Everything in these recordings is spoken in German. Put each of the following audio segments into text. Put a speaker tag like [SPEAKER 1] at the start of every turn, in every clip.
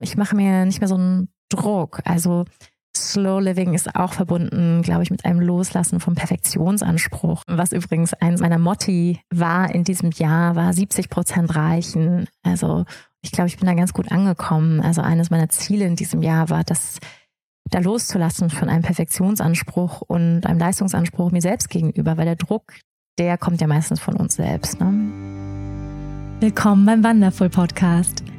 [SPEAKER 1] ich mache mir nicht mehr so einen Druck. Also Slow Living ist auch verbunden, glaube ich, mit einem Loslassen vom Perfektionsanspruch. Was übrigens eins meiner Motti war in diesem Jahr, war 70 Prozent reichen. Also ich glaube, ich bin da ganz gut angekommen. Also eines meiner Ziele in diesem Jahr war, das da loszulassen von einem Perfektionsanspruch und einem Leistungsanspruch mir selbst gegenüber, weil der Druck, der kommt ja meistens von uns selbst. Ne?
[SPEAKER 2] Willkommen beim Wonderful Podcast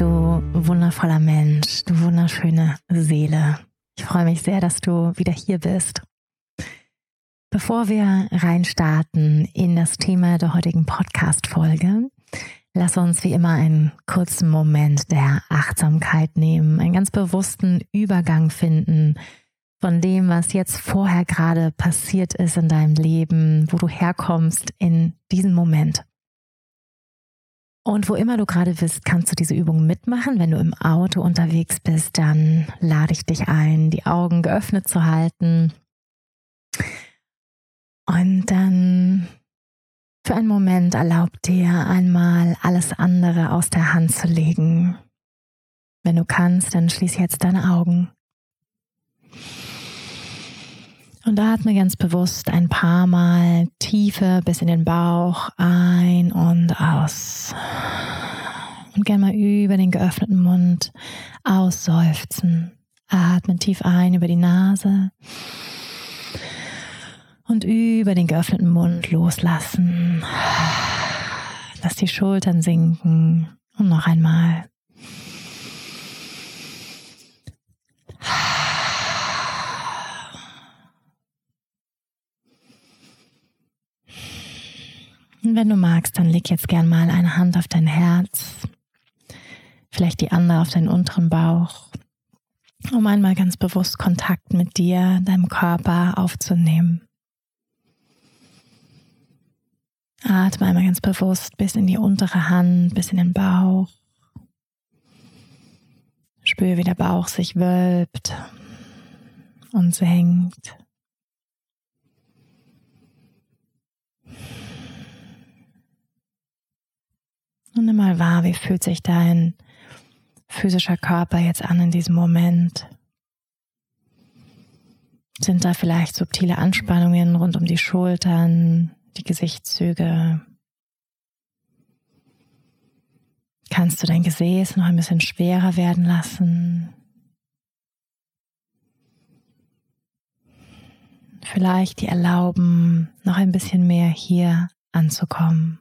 [SPEAKER 1] Du wundervoller Mensch, du wunderschöne Seele. Ich freue mich sehr, dass du wieder hier bist. Bevor wir reinstarten in das Thema der heutigen Podcast-Folge, lass uns wie immer einen kurzen Moment der Achtsamkeit nehmen, einen ganz bewussten Übergang finden von dem, was jetzt vorher gerade passiert ist in deinem Leben, wo du herkommst in diesen Moment. Und wo immer du gerade bist, kannst du diese Übung mitmachen. Wenn du im Auto unterwegs bist, dann lade ich dich ein, die Augen geöffnet zu halten. Und dann für einen Moment erlaub dir einmal alles andere aus der Hand zu legen. Wenn du kannst, dann schließ jetzt deine Augen. Und atme ganz bewusst ein paar Mal tiefer bis in den Bauch ein und aus. Und gerne mal über den geöffneten Mund ausseufzen. Atme tief ein über die Nase und über den geöffneten Mund loslassen. Lass die Schultern sinken und noch einmal. Und wenn du magst, dann leg jetzt gern mal eine Hand auf dein Herz, vielleicht die andere auf deinen unteren Bauch, um einmal ganz bewusst Kontakt mit dir, deinem Körper aufzunehmen. Atme einmal ganz bewusst bis in die untere Hand, bis in den Bauch. Spüre, wie der Bauch sich wölbt und senkt. Und nimm mal wahr, wie fühlt sich dein physischer Körper jetzt an in diesem Moment? Sind da vielleicht subtile Anspannungen rund um die Schultern, die Gesichtszüge? Kannst du dein Gesäß noch ein bisschen schwerer werden lassen? Vielleicht die erlauben, noch ein bisschen mehr hier anzukommen.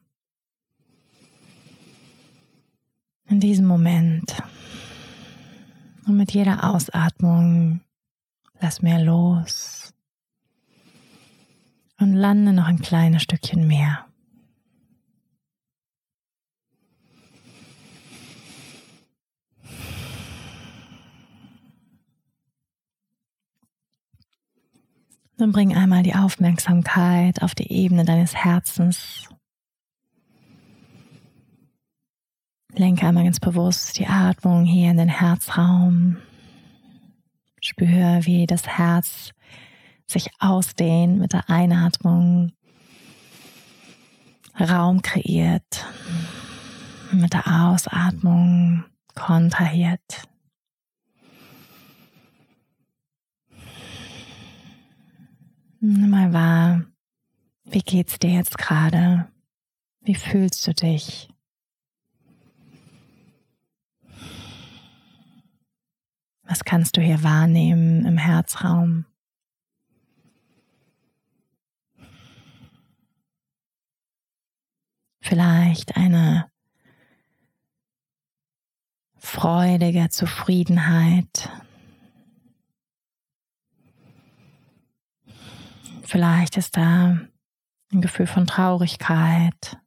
[SPEAKER 1] In diesem Moment. Und mit jeder Ausatmung lass mehr los und lande noch ein kleines Stückchen mehr. Dann bring einmal die Aufmerksamkeit auf die Ebene deines Herzens Lenke einmal ganz bewusst die Atmung hier in den Herzraum. Spüre, wie das Herz sich ausdehnt mit der Einatmung, Raum kreiert, mit der Ausatmung kontrahiert. Nimm mal wahr, wie geht's dir jetzt gerade? Wie fühlst du dich? Was kannst du hier wahrnehmen im Herzraum? Vielleicht eine freudige Zufriedenheit. Vielleicht ist da ein Gefühl von Traurigkeit.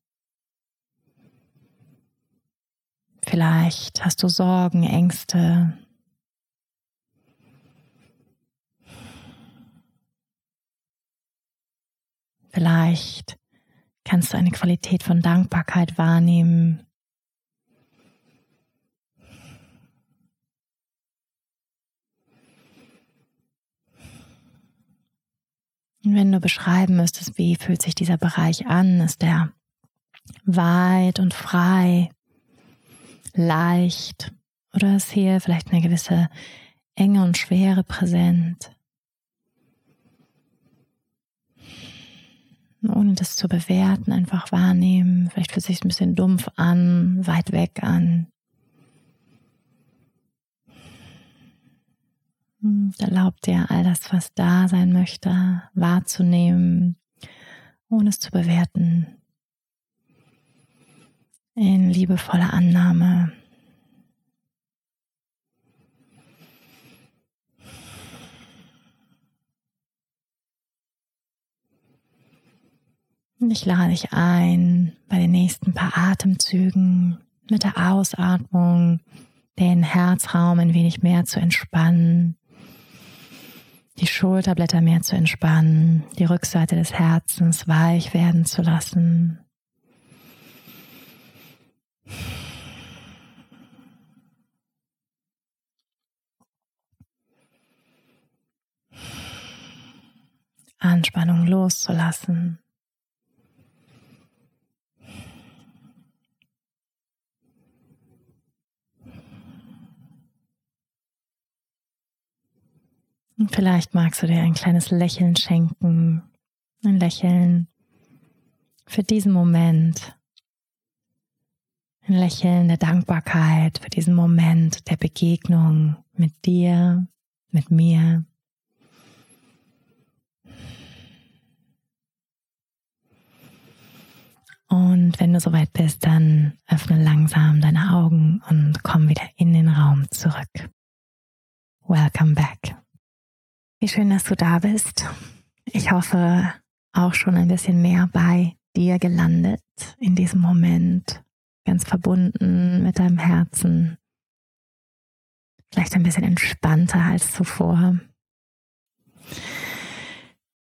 [SPEAKER 1] Vielleicht hast du Sorgen, Ängste. Vielleicht kannst du eine Qualität von Dankbarkeit wahrnehmen. Und wenn du beschreiben müsstest, wie fühlt sich dieser Bereich an, ist der weit und frei, leicht oder ist hier vielleicht eine gewisse Enge und Schwere präsent? Ohne das zu bewerten, einfach wahrnehmen. Vielleicht fühlt es sich ein bisschen dumpf an, weit weg an. Hm, erlaubt dir all das, was da sein möchte, wahrzunehmen, ohne es zu bewerten. In liebevoller Annahme. Und ich lade dich ein, bei den nächsten paar Atemzügen mit der Ausatmung den Herzraum ein wenig mehr zu entspannen, die Schulterblätter mehr zu entspannen, die Rückseite des Herzens weich werden zu lassen. Anspannung loszulassen. Und vielleicht magst du dir ein kleines Lächeln schenken. Ein Lächeln für diesen Moment. Ein Lächeln der Dankbarkeit für diesen Moment der Begegnung mit dir, mit mir. Und wenn du soweit bist, dann öffne langsam deine Augen und komm wieder in den Raum zurück. Welcome back. Wie schön, dass du da bist. Ich hoffe, auch schon ein bisschen mehr bei dir gelandet in diesem Moment, ganz verbunden mit deinem Herzen. Vielleicht ein bisschen entspannter als zuvor.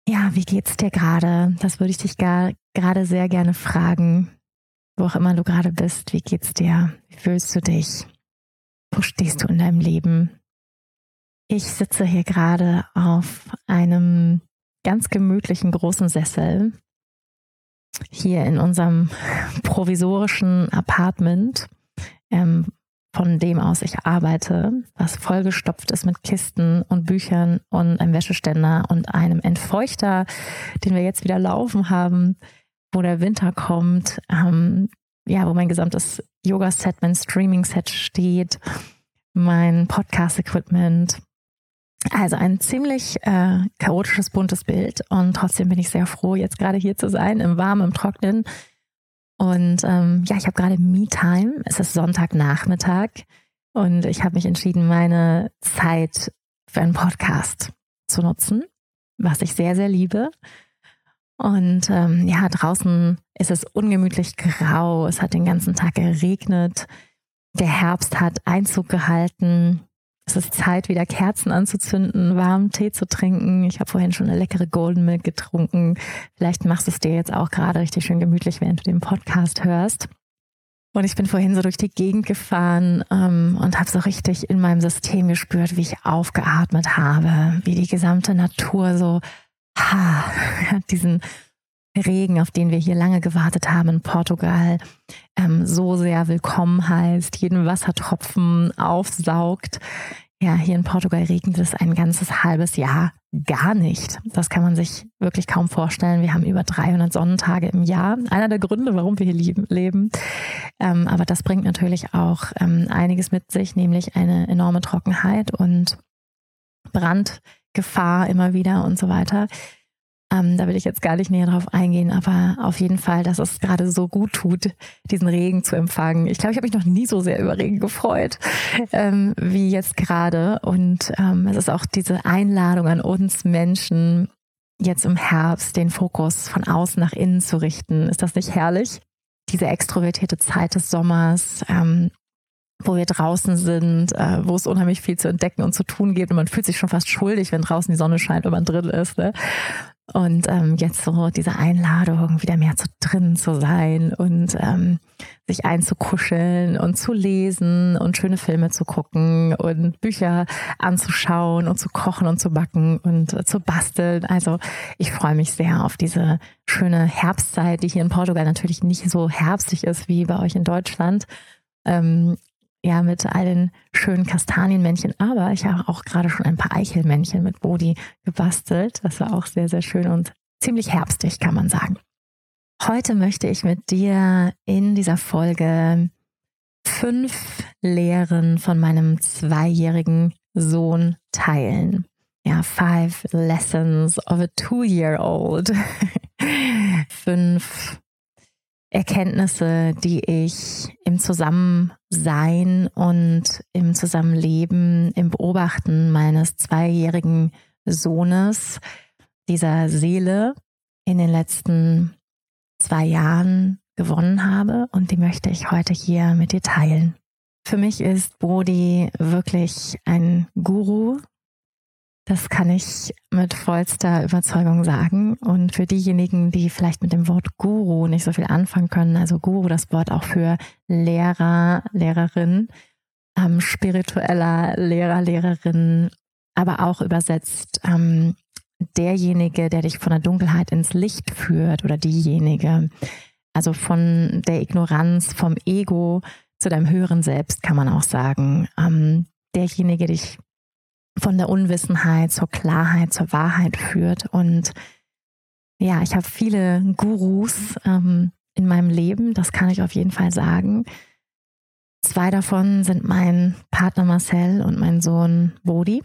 [SPEAKER 1] Ja, wie geht's dir gerade? Das würde ich dich gerade sehr gerne fragen. Wo auch immer du gerade bist, wie geht's dir? Wie fühlst du dich? Wo stehst du in deinem Leben? Ich sitze hier gerade auf einem ganz gemütlichen großen Sessel hier in unserem provisorischen Apartment, ähm, von dem aus ich arbeite, was vollgestopft ist mit Kisten und Büchern und einem Wäscheständer und einem Entfeuchter, den wir jetzt wieder laufen haben, wo der Winter kommt, ähm, ja, wo mein gesamtes Yoga-Set, mein Streaming-Set steht, mein Podcast-Equipment, also ein ziemlich äh, chaotisches, buntes Bild und trotzdem bin ich sehr froh, jetzt gerade hier zu sein, im Warmen, im Trocknen. Und ähm, ja, ich habe gerade Me-Time. Es ist Sonntagnachmittag und ich habe mich entschieden, meine Zeit für einen Podcast zu nutzen, was ich sehr, sehr liebe. Und ähm, ja, draußen ist es ungemütlich grau. Es hat den ganzen Tag geregnet. Der Herbst hat Einzug gehalten. Es ist Zeit, wieder Kerzen anzuzünden, warmen Tee zu trinken. Ich habe vorhin schon eine leckere Golden Milk getrunken. Vielleicht machst du es dir jetzt auch gerade richtig schön gemütlich, während du den Podcast hörst. Und ich bin vorhin so durch die Gegend gefahren ähm, und habe so richtig in meinem System gespürt, wie ich aufgeatmet habe, wie die gesamte Natur so ha, diesen Regen, auf den wir hier lange gewartet haben in Portugal, ähm, so sehr willkommen heißt, jeden Wassertropfen aufsaugt. Ja, hier in Portugal regnet es ein ganzes halbes Jahr gar nicht. Das kann man sich wirklich kaum vorstellen. Wir haben über 300 Sonnentage im Jahr. Einer der Gründe, warum wir hier leben. Ähm, aber das bringt natürlich auch ähm, einiges mit sich, nämlich eine enorme Trockenheit und Brandgefahr immer wieder und so weiter. Ähm, da will ich jetzt gar nicht näher drauf eingehen, aber auf jeden Fall, dass es gerade so gut tut, diesen Regen zu empfangen. Ich glaube, ich habe mich noch nie so sehr über Regen gefreut ähm, wie jetzt gerade. Und ähm, es ist auch diese Einladung an uns Menschen, jetzt im Herbst den Fokus von außen nach innen zu richten. Ist das nicht herrlich? Diese extrovertierte Zeit des Sommers, ähm, wo wir draußen sind, äh, wo es unheimlich viel zu entdecken und zu tun gibt und man fühlt sich schon fast schuldig, wenn draußen die Sonne scheint und man drin ist. Ne? Und ähm, jetzt so diese Einladung, wieder mehr zu drin zu sein und ähm, sich einzukuscheln und zu lesen und schöne Filme zu gucken und Bücher anzuschauen und zu kochen und zu backen und äh, zu basteln. Also ich freue mich sehr auf diese schöne Herbstzeit, die hier in Portugal natürlich nicht so herbstig ist wie bei euch in Deutschland. Ähm, ja, mit all den schönen Kastanienmännchen, aber ich habe auch gerade schon ein paar Eichelmännchen mit Bodi gebastelt. Das war auch sehr, sehr schön und ziemlich herbstig, kann man sagen. Heute möchte ich mit dir in dieser Folge fünf Lehren von meinem zweijährigen Sohn teilen. Ja, five lessons of a two-year-old. fünf Erkenntnisse, die ich im Zusammensein und im Zusammenleben, im Beobachten meines zweijährigen Sohnes, dieser Seele in den letzten zwei Jahren gewonnen habe und die möchte ich heute hier mit dir teilen. Für mich ist Bodhi wirklich ein Guru das kann ich mit vollster Überzeugung sagen. Und für diejenigen, die vielleicht mit dem Wort Guru nicht so viel anfangen können, also Guru, das Wort auch für Lehrer, Lehrerin, ähm, spiritueller Lehrer, Lehrerin, aber auch übersetzt ähm, derjenige, der dich von der Dunkelheit ins Licht führt oder diejenige. Also von der Ignoranz, vom Ego zu deinem höheren Selbst, kann man auch sagen. Ähm, derjenige, der dich von der Unwissenheit zur Klarheit, zur Wahrheit führt. Und ja, ich habe viele Gurus ähm, in meinem Leben, das kann ich auf jeden Fall sagen. Zwei davon sind mein Partner Marcel und mein Sohn Bodhi.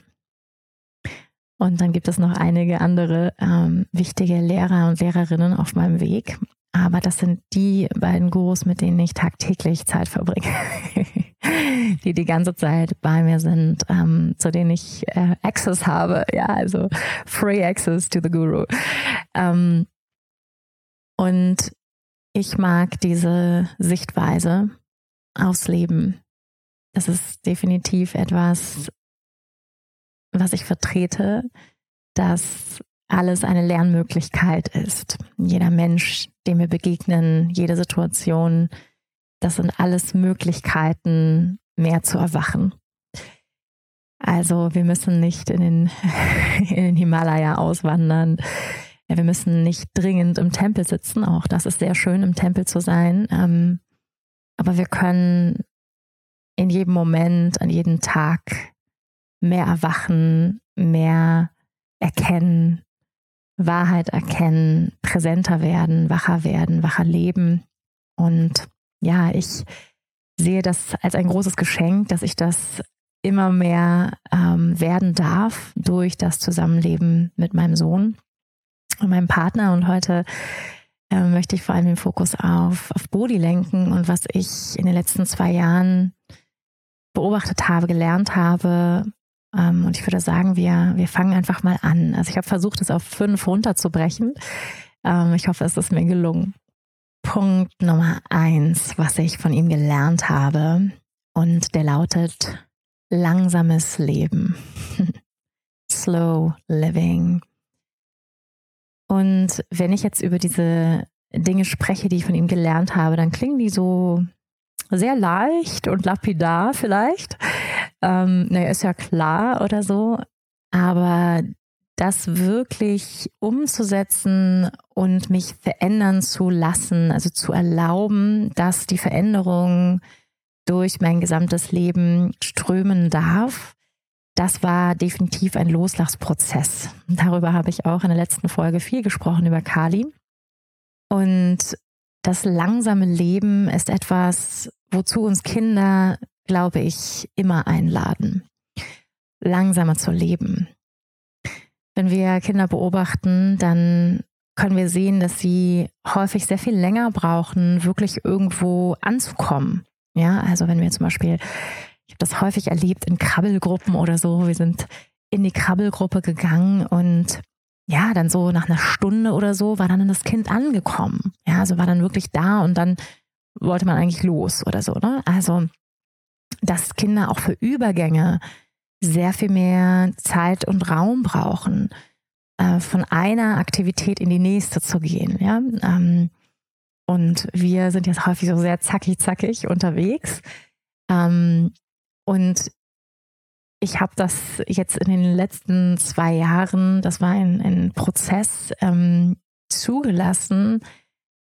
[SPEAKER 1] Und dann gibt es noch einige andere ähm, wichtige Lehrer und Lehrerinnen auf meinem Weg. Aber das sind die beiden Gurus, mit denen ich tagtäglich Zeit verbringe. die die ganze Zeit bei mir sind, ähm, zu denen ich äh, Access habe. Ja, also Free Access to the Guru. Ähm, und ich mag diese Sichtweise aufs Leben. Das ist definitiv etwas, was ich vertrete, dass alles eine Lernmöglichkeit ist. Jeder Mensch, dem wir begegnen, jede Situation, das sind alles Möglichkeiten, mehr zu erwachen. Also wir müssen nicht in den, in den Himalaya auswandern. Wir müssen nicht dringend im Tempel sitzen. Auch das ist sehr schön, im Tempel zu sein. Ähm, aber wir können in jedem Moment, an jedem Tag mehr erwachen, mehr erkennen, Wahrheit erkennen, präsenter werden, wacher werden, wacher leben. Und ja, ich sehe das als ein großes Geschenk, dass ich das immer mehr ähm, werden darf durch das Zusammenleben mit meinem Sohn und meinem Partner. Und heute äh, möchte ich vor allem den Fokus auf, auf Body lenken und was ich in den letzten zwei Jahren beobachtet habe, gelernt habe. Ähm, und ich würde sagen, wir, wir fangen einfach mal an. Also ich habe versucht, es auf fünf runterzubrechen. Ähm, ich hoffe, es ist mir gelungen. Punkt Nummer eins, was ich von ihm gelernt habe, und der lautet langsames Leben. Slow Living. Und wenn ich jetzt über diese Dinge spreche, die ich von ihm gelernt habe, dann klingen die so sehr leicht und lapidar vielleicht. Ähm, naja, ist ja klar oder so. Aber das wirklich umzusetzen und mich verändern zu lassen, also zu erlauben, dass die Veränderung durch mein gesamtes Leben strömen darf, das war definitiv ein Loslassprozess. Darüber habe ich auch in der letzten Folge viel gesprochen über Kali. Und das langsame Leben ist etwas, wozu uns Kinder, glaube ich, immer einladen. Langsamer zu leben. Wenn wir Kinder beobachten, dann können wir sehen, dass sie häufig sehr viel länger brauchen, wirklich irgendwo anzukommen. Ja, also wenn wir zum Beispiel, ich habe das häufig erlebt in Krabbelgruppen oder so, wir sind in die Krabbelgruppe gegangen und ja, dann so nach einer Stunde oder so war dann das Kind angekommen. Ja, also war dann wirklich da und dann wollte man eigentlich los oder so. Ne? Also dass Kinder auch für Übergänge sehr viel mehr Zeit und Raum brauchen, äh, von einer Aktivität in die nächste zu gehen. Ja? Ähm, und wir sind jetzt häufig so sehr zackig, zackig unterwegs. Ähm, und ich habe das jetzt in den letzten zwei Jahren, das war ein, ein Prozess, ähm, zugelassen,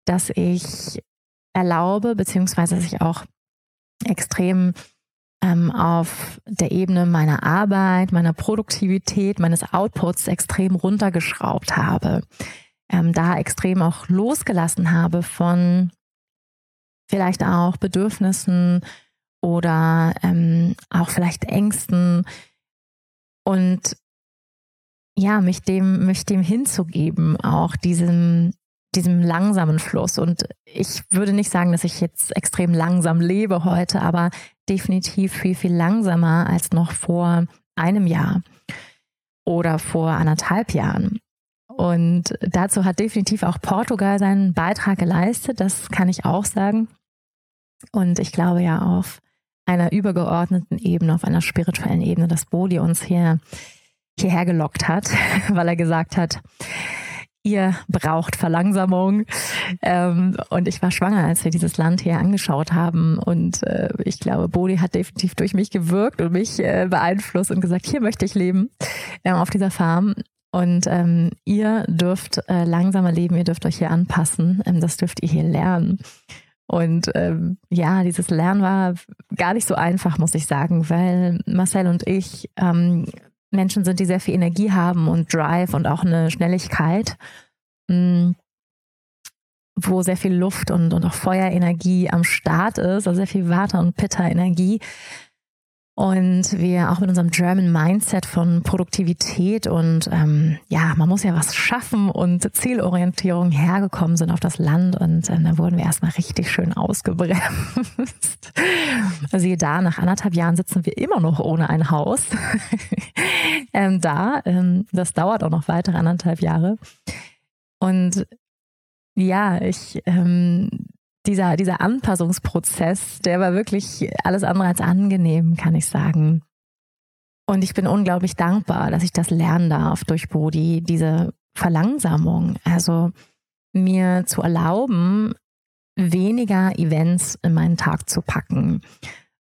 [SPEAKER 1] dass ich erlaube, beziehungsweise dass ich auch extrem ähm, auf der Ebene meiner Arbeit, meiner Produktivität, meines Outputs extrem runtergeschraubt habe. Ähm, da extrem auch losgelassen habe von vielleicht auch Bedürfnissen oder ähm, auch vielleicht Ängsten und ja, mich dem, mich dem hinzugeben, auch diesem, diesem langsamen Fluss. Und ich würde nicht sagen, dass ich jetzt extrem langsam lebe heute, aber definitiv viel, viel langsamer als noch vor einem Jahr oder vor anderthalb Jahren. Und dazu hat definitiv auch Portugal seinen Beitrag geleistet, das kann ich auch sagen. Und ich glaube ja auf einer übergeordneten Ebene, auf einer spirituellen Ebene, dass Bodhi uns hier hierher gelockt hat, weil er gesagt hat, ihr braucht Verlangsamung. Ähm, und ich war schwanger, als wir dieses Land hier angeschaut haben. Und äh, ich glaube, Bodhi hat definitiv durch mich gewirkt und mich äh, beeinflusst und gesagt, hier möchte ich leben, äh, auf dieser Farm. Und ähm, ihr dürft äh, langsamer leben, ihr dürft euch hier anpassen. Ähm, das dürft ihr hier lernen. Und ähm, ja, dieses Lernen war gar nicht so einfach, muss ich sagen, weil Marcel und ich ähm, Menschen sind, die sehr viel Energie haben und Drive und auch eine Schnelligkeit, mh, mm, wo sehr viel Luft und, und auch Feuerenergie am Start ist, also sehr viel Water- und Pitta-Energie. Und wir auch mit unserem German Mindset von Produktivität und ähm, ja, man muss ja was schaffen und Zielorientierung hergekommen sind auf das Land und äh, da wurden wir erstmal richtig schön ausgebremst. Also da, nach anderthalb Jahren sitzen wir immer noch ohne ein Haus ähm, da. Ähm, das dauert auch noch weitere anderthalb Jahre. Und ja, ich ähm, dieser, dieser Anpassungsprozess, der war wirklich alles andere als angenehm, kann ich sagen. Und ich bin unglaublich dankbar, dass ich das lernen darf durch Bodhi, diese Verlangsamung. Also mir zu erlauben, weniger Events in meinen Tag zu packen.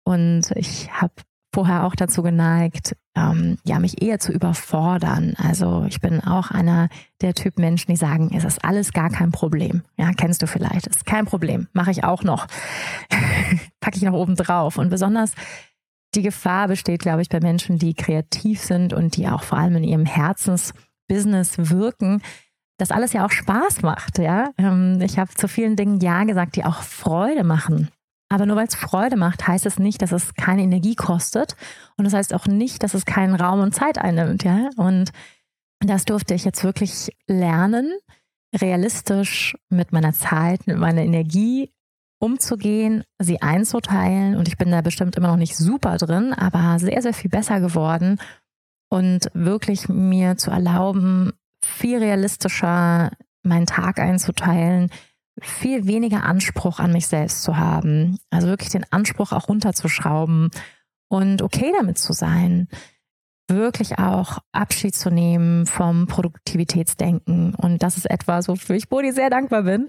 [SPEAKER 1] Und ich habe vorher auch dazu geneigt, ähm, ja, mich eher zu überfordern. Also ich bin auch einer der Typ Menschen, die sagen, es ist alles gar kein Problem. Ja, kennst du vielleicht. Es ist kein Problem. Mache ich auch noch. Packe ich noch oben drauf. Und besonders die Gefahr besteht, glaube ich, bei Menschen, die kreativ sind und die auch vor allem in ihrem Herzensbusiness wirken, dass alles ja auch Spaß macht. Ja, ähm, ich habe zu vielen Dingen Ja gesagt, die auch Freude machen. Aber nur weil es Freude macht, heißt es nicht, dass es keine Energie kostet. Und das heißt auch nicht, dass es keinen Raum und Zeit einnimmt. Ja? Und das durfte ich jetzt wirklich lernen, realistisch mit meiner Zeit, mit meiner Energie umzugehen, sie einzuteilen. Und ich bin da bestimmt immer noch nicht super drin, aber sehr, sehr viel besser geworden. Und wirklich mir zu erlauben, viel realistischer meinen Tag einzuteilen, viel weniger Anspruch an mich selbst zu haben. Also wirklich den Anspruch auch runterzuschrauben und okay damit zu sein. Wirklich auch Abschied zu nehmen vom Produktivitätsdenken. Und das ist etwas, wofür ich Bodi sehr dankbar bin.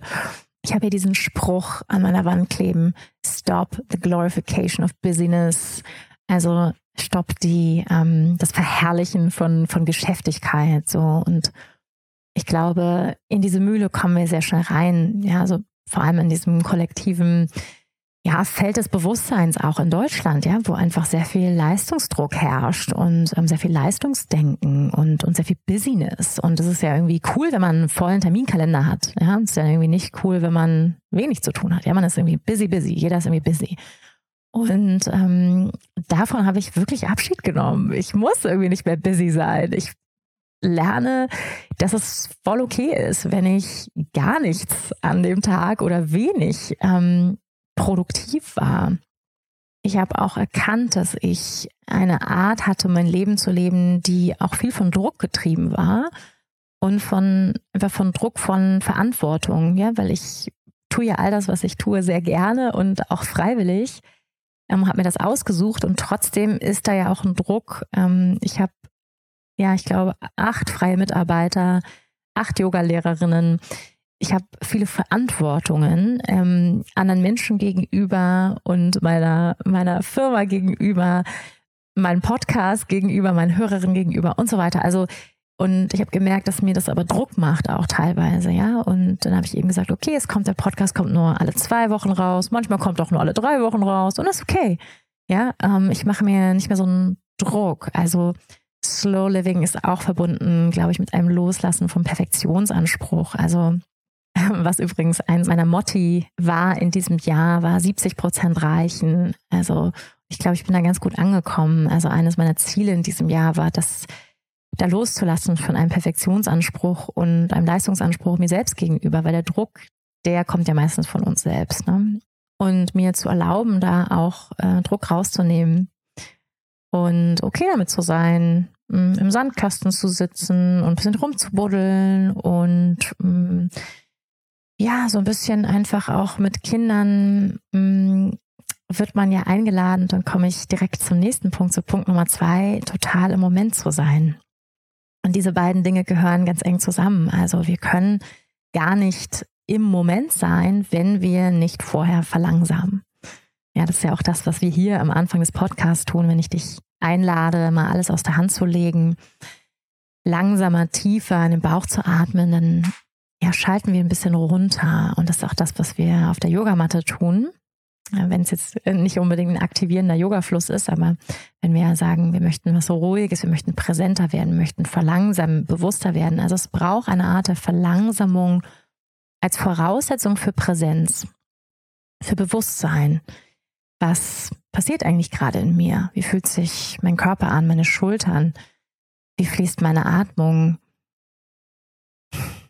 [SPEAKER 1] Ich habe hier diesen Spruch an meiner Wand kleben. Stop the glorification of busyness. Also stopp die, ähm, das Verherrlichen von, von Geschäftigkeit. So und ich glaube, in diese Mühle kommen wir sehr schnell rein. Ja, also vor allem in diesem kollektiven ja, Feld des Bewusstseins auch in Deutschland, ja, wo einfach sehr viel Leistungsdruck herrscht und ähm, sehr viel Leistungsdenken und, und sehr viel Business. Und es ist ja irgendwie cool, wenn man einen vollen Terminkalender hat. Ja, es ist ja irgendwie nicht cool, wenn man wenig zu tun hat. Ja, man ist irgendwie busy, busy. Jeder ist irgendwie busy. Und ähm, davon habe ich wirklich Abschied genommen. Ich muss irgendwie nicht mehr busy sein. Ich lerne, dass es voll okay ist, wenn ich gar nichts an dem Tag oder wenig ähm, produktiv war. Ich habe auch erkannt, dass ich eine Art hatte, mein Leben zu leben, die auch viel von Druck getrieben war und von von Druck von Verantwortung, ja, weil ich tue ja all das, was ich tue, sehr gerne und auch freiwillig. ähm, habe mir das ausgesucht und trotzdem ist da ja auch ein Druck. Ähm, ich habe, ja, ich glaube, acht freie Mitarbeiter, acht Yoga-Lehrerinnen. Ich habe viele Verantwortungen ähm, anderen Menschen gegenüber und meiner, meiner Firma gegenüber, meinem Podcast gegenüber, meinen Hörerinnen gegenüber und so weiter. Also und ich habe gemerkt, dass mir das aber Druck macht auch teilweise, ja. Und dann habe ich eben gesagt, okay, es kommt der Podcast kommt nur alle zwei Wochen raus, manchmal kommt auch nur alle drei Wochen raus und das ist okay. Ja, ähm, ich mache mir nicht mehr so einen Druck. Also Slow Living ist auch verbunden, glaube ich, mit einem Loslassen vom Perfektionsanspruch. Also was übrigens eins meiner Motti war in diesem Jahr, war 70 Prozent reichen. Also ich glaube, ich bin da ganz gut angekommen. Also eines meiner Ziele in diesem Jahr war, dass da loszulassen von einem Perfektionsanspruch und einem Leistungsanspruch mir selbst gegenüber, weil der Druck, der kommt ja meistens von uns selbst. Ne? Und mir zu erlauben, da auch äh, Druck rauszunehmen und okay damit zu sein, im Sandkasten zu sitzen und ein bisschen rumzubuddeln und ja, so ein bisschen einfach auch mit Kindern wird man ja eingeladen, dann komme ich direkt zum nächsten Punkt, zu Punkt Nummer zwei, total im Moment zu sein. Und diese beiden Dinge gehören ganz eng zusammen. Also wir können gar nicht im Moment sein, wenn wir nicht vorher verlangsamen. Ja, das ist ja auch das, was wir hier am Anfang des Podcasts tun, wenn ich dich einlade, mal alles aus der Hand zu legen, langsamer, tiefer in den Bauch zu atmen, dann ja, schalten wir ein bisschen runter. Und das ist auch das, was wir auf der Yogamatte tun wenn es jetzt nicht unbedingt ein aktivierender Yoga-Fluss ist, aber wenn wir sagen, wir möchten was Ruhiges, wir möchten präsenter werden, möchten verlangsamen, bewusster werden. Also es braucht eine Art der Verlangsamung als Voraussetzung für Präsenz, für Bewusstsein. Was passiert eigentlich gerade in mir? Wie fühlt sich mein Körper an, meine Schultern? Wie fließt meine Atmung?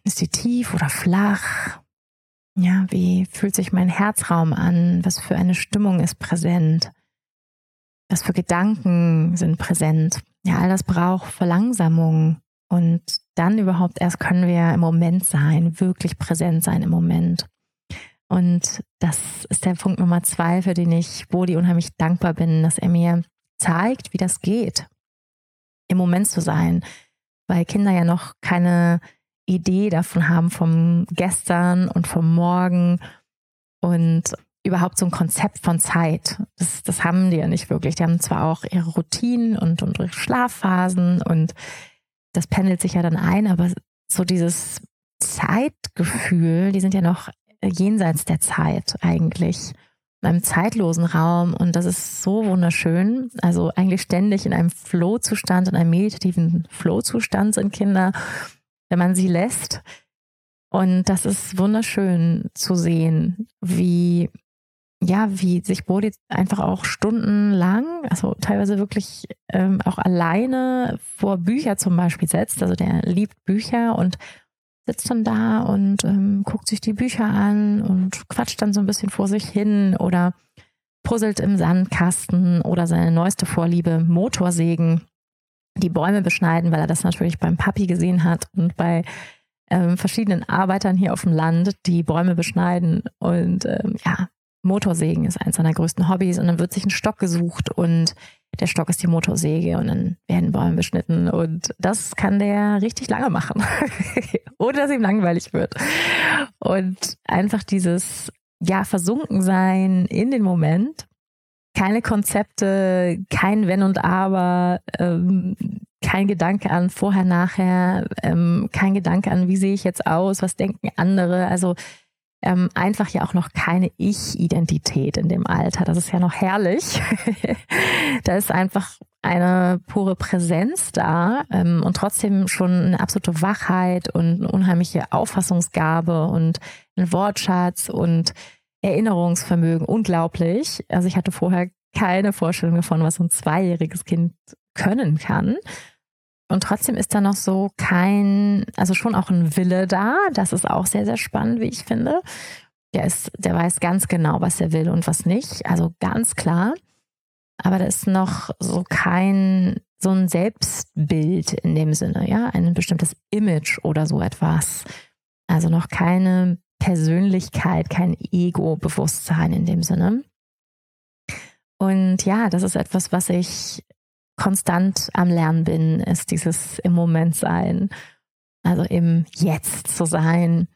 [SPEAKER 1] Ist sie tief oder flach? Ja, wie fühlt sich mein Herzraum an? Was für eine Stimmung ist präsent? Was für Gedanken sind präsent? Ja, all das braucht Verlangsamung. Und dann überhaupt erst können wir im Moment sein, wirklich präsent sein im Moment. Und das ist der Punkt Nummer zwei, für den ich Bodhi unheimlich dankbar bin, dass er mir zeigt, wie das geht, im Moment zu sein, weil Kinder ja noch keine Idee davon haben vom Gestern und vom Morgen und überhaupt so ein Konzept von Zeit. Das, das haben die ja nicht wirklich. Die haben zwar auch ihre Routinen und, und ihre Schlafphasen und das pendelt sich ja dann ein, aber so dieses Zeitgefühl, die sind ja noch jenseits der Zeit eigentlich. In einem zeitlosen Raum und das ist so wunderschön. Also eigentlich ständig in einem Flow-Zustand, in einem meditativen Flow-Zustand sind Kinder wenn man sie lässt. Und das ist wunderschön zu sehen, wie, ja, wie sich Bodhi einfach auch stundenlang, also teilweise wirklich ähm, auch alleine vor Bücher zum Beispiel setzt. Also der liebt Bücher und sitzt dann da und ähm, guckt sich die Bücher an und quatscht dann so ein bisschen vor sich hin oder puzzelt im Sandkasten oder seine neueste Vorliebe Motorsägen die Bäume beschneiden, weil er das natürlich beim Papi gesehen hat und bei ähm, verschiedenen Arbeitern hier auf dem Land, die Bäume beschneiden. Und ähm, ja, Motorsägen ist eins seiner größten Hobbys. Und dann wird sich ein Stock gesucht und der Stock ist die Motorsäge und dann werden Bäume beschnitten. Und das kann der richtig lange machen, ohne dass ihm langweilig wird. Und einfach dieses, ja, versunken sein in den Moment keine Konzepte, kein Wenn und Aber, ähm, kein Gedanke an vorher, nachher, ähm, kein Gedanke an, wie sehe ich jetzt aus, was denken andere. Also ähm, einfach ja auch noch keine Ich-Identität in dem Alter. Das ist ja noch herrlich. da ist einfach eine pure Präsenz da ähm, und trotzdem schon eine absolute Wachheit und eine unheimliche Auffassungsgabe und ein Wortschatz und Erinnerungsvermögen unglaublich. Also ich hatte vorher keine Vorstellung davon, was ein zweijähriges Kind können kann. Und trotzdem ist da noch so kein, also schon auch ein Wille da. Das ist auch sehr, sehr spannend, wie ich finde. Der ist, der weiß ganz genau, was er will und was nicht. Also ganz klar. Aber da ist noch so kein, so ein Selbstbild in dem Sinne, ja, ein bestimmtes Image oder so etwas. Also noch keine Persönlichkeit, kein Ego-Bewusstsein in dem Sinne. Und ja, das ist etwas, was ich konstant am Lernen bin, ist dieses im Moment sein, also im Jetzt zu sein.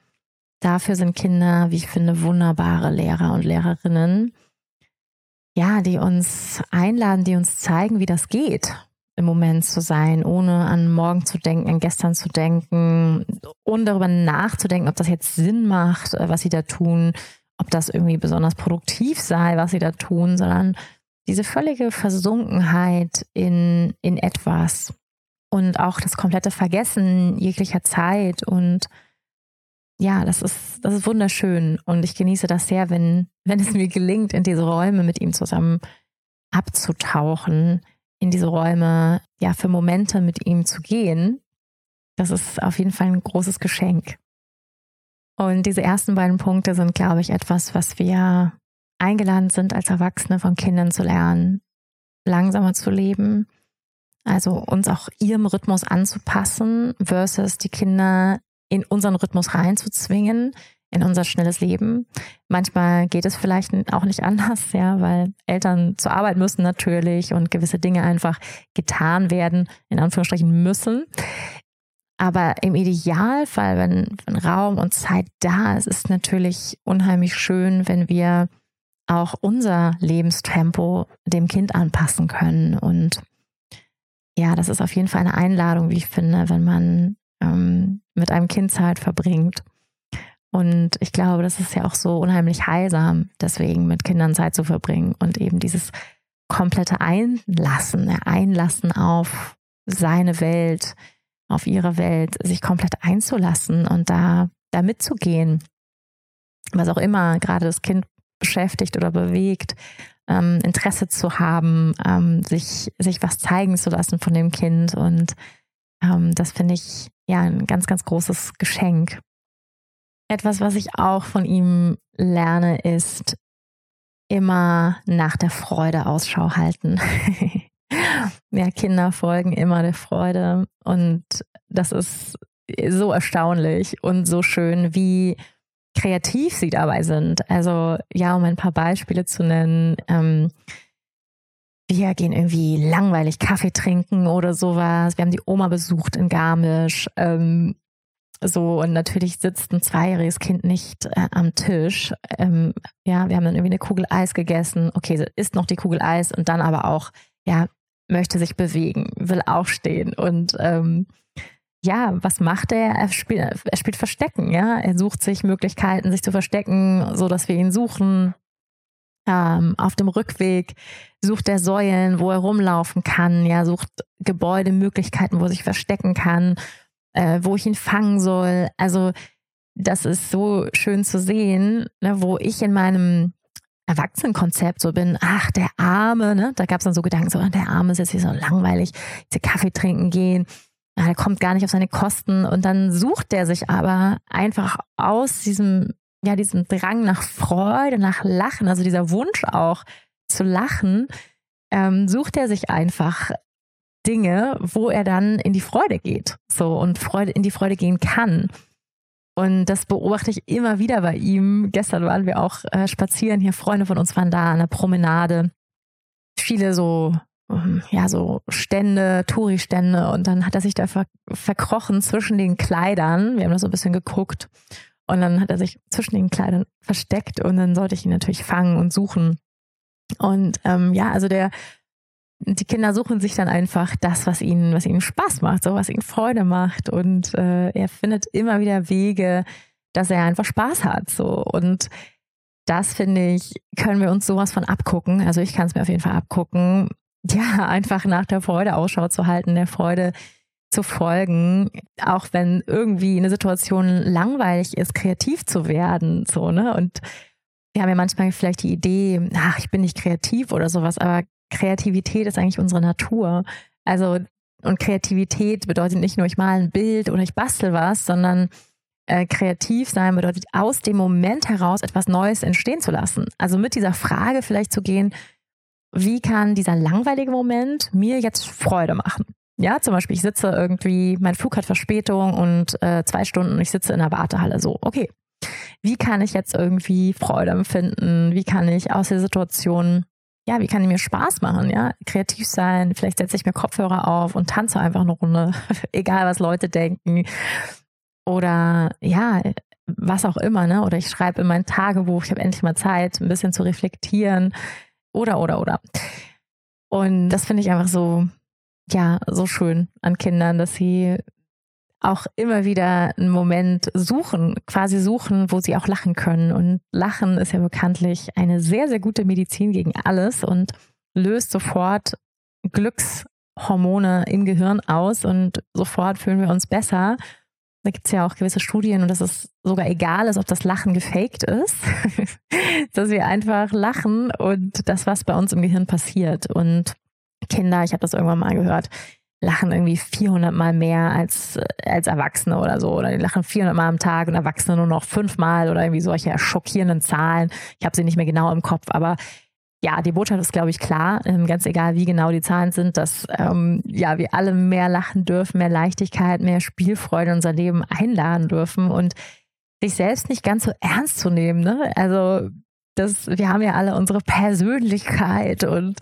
[SPEAKER 1] Dafür sind Kinder, wie ich finde, wunderbare Lehrer und Lehrerinnen, ja, die uns einladen, die uns zeigen, wie das geht, im Moment zu sein, ohne an morgen zu denken, an gestern zu denken, ohne darüber nachzudenken, ob das jetzt Sinn macht, äh, was sie da tun, ob das irgendwie besonders produktiv sei, was sie da tun, sondern diese völlige Versunkenheit in, in etwas und auch das komplette Vergessen jeglicher Zeit und ja, das ist, das ist wunderschön und ich genieße das sehr, wenn, wenn es mir gelingt, in diese Räume mit ihm zusammen abzutauchen, in diese Räume, ja, für Momente mit ihm zu gehen. Das ist auf jeden Fall ein großes Geschenk. Und diese ersten beiden Punkte sind, glaube ich, etwas, was wir eingeladen sind, als Erwachsene von Kindern zu lernen, langsamer zu leben, also uns auch ihrem Rhythmus anzupassen, versus die Kinder in unseren Rhythmus reinzuzwingen, in unser schnelles Leben. Manchmal geht es vielleicht auch nicht anders, ja, weil Eltern zur Arbeit müssen natürlich und gewisse Dinge einfach getan werden, in Anführungsstrichen müssen. Aber im Idealfall, wenn, wenn Raum und Zeit da ist, ist natürlich unheimlich schön, wenn wir auch unser Lebenstempo dem Kind anpassen können. Und ja, das ist auf jeden Fall eine Einladung, wie ich finde, wenn man ähm, mit einem Kind Zeit verbringt. Und ich glaube, das ist ja auch so unheimlich heilsam, deswegen mit Kindern Zeit zu verbringen und eben dieses komplette Einlassen, Einlassen auf seine Welt, auf ihre Welt, sich komplett einzulassen und da, da mitzugehen, was auch immer gerade das Kind beschäftigt oder bewegt, ähm, Interesse zu haben, ähm, sich, sich was zeigen zu lassen von dem Kind und ähm, das finde ich ja ein ganz, ganz großes Geschenk. Etwas, was ich auch von ihm lerne, ist immer nach der Freude Ausschau halten. ja, Kinder folgen immer der Freude und das ist so erstaunlich und so schön, wie kreativ sie dabei sind. Also ja, um ein paar Beispiele zu nennen. Ähm, wir gehen irgendwie langweilig Kaffee trinken oder sowas. Wir haben die Oma besucht in Garmisch. Ähm, so, und natürlich sitzt ein zweijähriges Kind nicht äh, am Tisch. Ähm, ja, wir haben dann irgendwie eine Kugel Eis gegessen. Okay, isst noch die Kugel Eis und dann aber auch, ja, möchte sich bewegen, will aufstehen. Und ähm, ja, was macht er? Er spielt, er spielt Verstecken, ja. Er sucht sich Möglichkeiten, sich zu verstecken, so dass wir ihn suchen. Ähm, auf dem Rückweg sucht er Säulen, wo er rumlaufen kann, ja, sucht Gebäudemöglichkeiten, wo er sich verstecken kann, äh, wo ich ihn fangen soll. Also das ist so schön zu sehen, ne, wo ich in meinem Erwachsenenkonzept so bin, ach, der Arme, ne? Da gab es dann so Gedanken, so, ah, der Arme ist jetzt hier so langweilig, jetzt Kaffee trinken gehen, er kommt gar nicht auf seine Kosten und dann sucht er sich aber einfach aus diesem ja, diesen Drang nach Freude, nach Lachen, also dieser Wunsch auch zu lachen, ähm, sucht er sich einfach Dinge, wo er dann in die Freude geht, so und Freude in die Freude gehen kann. Und das beobachte ich immer wieder bei ihm. Gestern waren wir auch äh, spazieren, hier Freunde von uns waren da an der Promenade. Viele so, ja, so Stände, Touri-Stände und dann hat er sich da ver verkrochen zwischen den Kleidern. Wir haben da so ein bisschen geguckt und dann hat er sich zwischen den Kleidern versteckt und dann sollte ich ihn natürlich fangen und suchen. Und ähm, ja, also der, die Kinder suchen sich dann einfach das, was ihnen, was ihnen Spaß macht, so was ihnen Freude macht. Und äh, er findet immer wieder Wege, dass er einfach Spaß hat. So. Und das finde ich, können wir uns sowas von abgucken. Also ich kann es mir auf jeden Fall abgucken. Ja, einfach nach der Freude Ausschau zu halten, der Freude zu folgen, auch wenn irgendwie eine Situation langweilig ist, kreativ zu werden, so, ne? Und wir haben ja manchmal vielleicht die Idee, ach, ich bin nicht kreativ oder sowas, aber Kreativität ist eigentlich unsere Natur. Also, und Kreativität bedeutet nicht nur, ich male ein Bild oder ich bastel was, sondern äh, kreativ sein bedeutet, aus dem Moment heraus etwas Neues entstehen zu lassen. Also mit dieser Frage vielleicht zu gehen, wie kann dieser langweilige Moment mir jetzt Freude machen? Ja, zum Beispiel, ich sitze irgendwie, mein Flug hat Verspätung und äh, zwei Stunden und ich sitze in der Wartehalle. So, okay. Wie kann ich jetzt irgendwie Freude empfinden? Wie kann ich aus der Situation ja, wie kann die mir Spaß machen, ja, kreativ sein, vielleicht setze ich mir Kopfhörer auf und tanze einfach eine Runde, egal was Leute denken. Oder ja, was auch immer, ne? Oder ich schreibe in mein Tagebuch, ich habe endlich mal Zeit, ein bisschen zu reflektieren. Oder, oder, oder. Und das finde ich einfach so, ja, so schön an Kindern, dass sie auch immer wieder einen Moment suchen, quasi suchen, wo sie auch lachen können. Und Lachen ist ja bekanntlich eine sehr, sehr gute Medizin gegen alles und löst sofort Glückshormone im Gehirn aus und sofort fühlen wir uns besser. Da gibt es ja auch gewisse Studien und dass es sogar egal ist, ob das Lachen gefaked ist, dass wir einfach lachen und das, was bei uns im Gehirn passiert. Und Kinder, ich habe das irgendwann mal gehört, lachen irgendwie 400 Mal mehr als, als Erwachsene oder so. Oder die lachen 400 Mal am Tag und Erwachsene nur noch fünfmal oder irgendwie solche schockierenden Zahlen. Ich habe sie nicht mehr genau im Kopf, aber ja, die Botschaft ist, glaube ich, klar. Ähm, ganz egal, wie genau die Zahlen sind, dass ähm, ja wir alle mehr lachen dürfen, mehr Leichtigkeit, mehr Spielfreude in unser Leben einladen dürfen und sich selbst nicht ganz so ernst zu nehmen. Ne? Also das, wir haben ja alle unsere Persönlichkeit und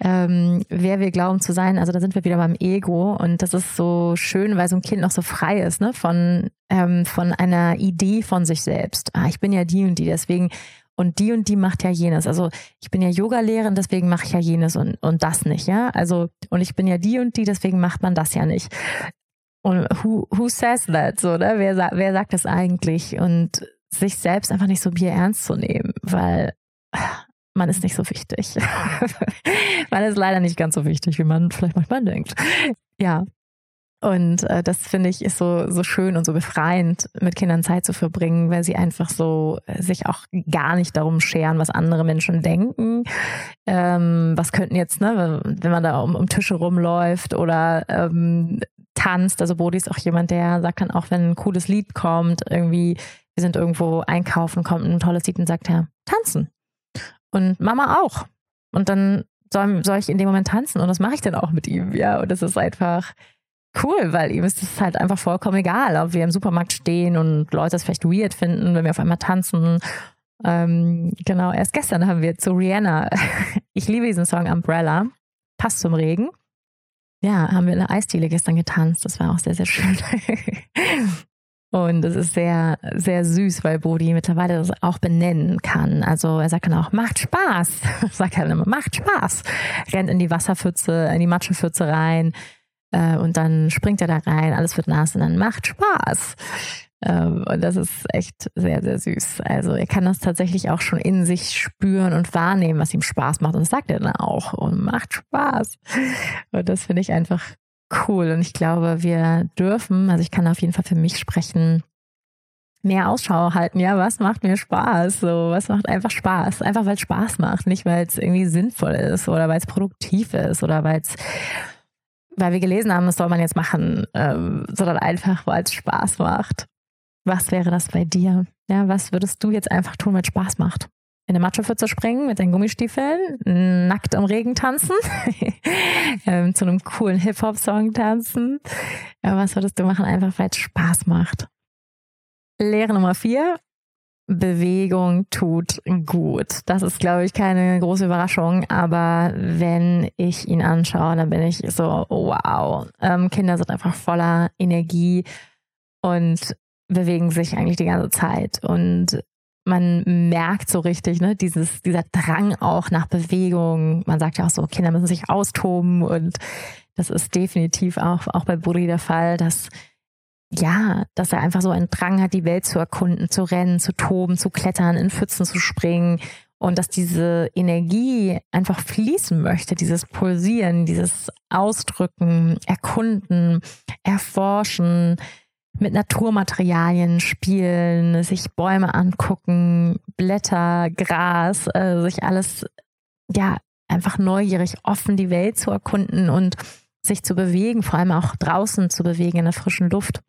[SPEAKER 1] ähm, wer wir glauben zu sein. Also da sind wir wieder beim Ego und das ist so schön, weil so ein Kind noch so frei ist, ne? Von ähm, von einer Idee von sich selbst. Ah, ich bin ja die und die, deswegen und die und die macht ja jenes. Also ich bin ja Yoga-Lehrerin, deswegen mache ich ja jenes und, und das nicht, ja. Also, und ich bin ja die und die, deswegen macht man das ja nicht. Und who, who says that? So, ne? wer, wer sagt das eigentlich? Und sich selbst einfach nicht so bier ernst zu nehmen, weil man ist nicht so wichtig. man ist leider nicht ganz so wichtig, wie man vielleicht manchmal denkt. Ja. Und äh, das finde ich ist so, so schön und so befreiend, mit Kindern Zeit zu verbringen, weil sie einfach so äh, sich auch gar nicht darum scheren, was andere Menschen denken. Ähm, was könnten jetzt, ne, wenn man da um, um Tische rumläuft oder ähm, tanzt. Also Bodhi ist auch jemand, der sagt dann auch, wenn ein cooles Lied kommt, irgendwie wir sind irgendwo einkaufen, kommt ein tolles Lied und sagt, ja, tanzen. Und Mama auch. Und dann soll, soll ich in dem Moment tanzen und das mache ich dann auch mit ihm, ja. Und das ist einfach cool, weil ihm ist es halt einfach vollkommen egal, ob wir im Supermarkt stehen und Leute es vielleicht weird finden, wenn wir auf einmal tanzen. Ähm, genau, erst gestern haben wir zu Rihanna, ich liebe diesen Song Umbrella, passt zum Regen. Ja, haben wir in der Eisdiele gestern getanzt. Das war auch sehr, sehr schön. Und es ist sehr, sehr süß, weil Bodhi mittlerweile das auch benennen kann. Also er sagt dann auch, macht Spaß. sagt er dann immer, macht Spaß. Rennt in die Wasserpfütze, in die Matschepfütze rein äh, und dann springt er da rein, alles wird nass und dann macht Spaß. Ähm, und das ist echt sehr, sehr süß. Also er kann das tatsächlich auch schon in sich spüren und wahrnehmen, was ihm Spaß macht. Und das sagt er dann auch und macht Spaß. Und das finde ich einfach cool. Und ich glaube, wir dürfen, also ich kann auf jeden Fall für mich sprechen, mehr Ausschau halten. Ja, was macht mir Spaß? So, was macht einfach Spaß? Einfach weil es Spaß macht, nicht weil es irgendwie sinnvoll ist oder weil es produktiv ist oder weil es weil wir gelesen haben, das soll man jetzt machen, ähm, sondern einfach, weil es Spaß macht. Was wäre das bei dir? Ja, was würdest du jetzt einfach tun, weil es Spaß macht? in eine Matschepfütze springen mit deinen Gummistiefeln, nackt im Regen tanzen, ähm, zu einem coolen Hip-Hop-Song tanzen. Ja, was würdest du machen? Einfach weil es Spaß macht. Lehre Nummer vier. Bewegung tut gut. Das ist, glaube ich, keine große Überraschung, aber wenn ich ihn anschaue, dann bin ich so, wow. Ähm, Kinder sind einfach voller Energie und bewegen sich eigentlich die ganze Zeit. Und man merkt so richtig, ne, dieses, dieser Drang auch nach Bewegung. Man sagt ja auch so, Kinder müssen sich austoben und das ist definitiv auch, auch bei Buri der Fall, dass ja, dass er einfach so einen Drang hat, die Welt zu erkunden, zu rennen, zu toben, zu klettern, in Pfützen zu springen und dass diese Energie einfach fließen möchte, dieses Pulsieren, dieses Ausdrücken, Erkunden, Erforschen, mit Naturmaterialien spielen, sich Bäume angucken, Blätter, Gras, äh, sich alles, ja, einfach neugierig, offen die Welt zu erkunden und sich zu bewegen, vor allem auch draußen zu bewegen in der frischen Luft.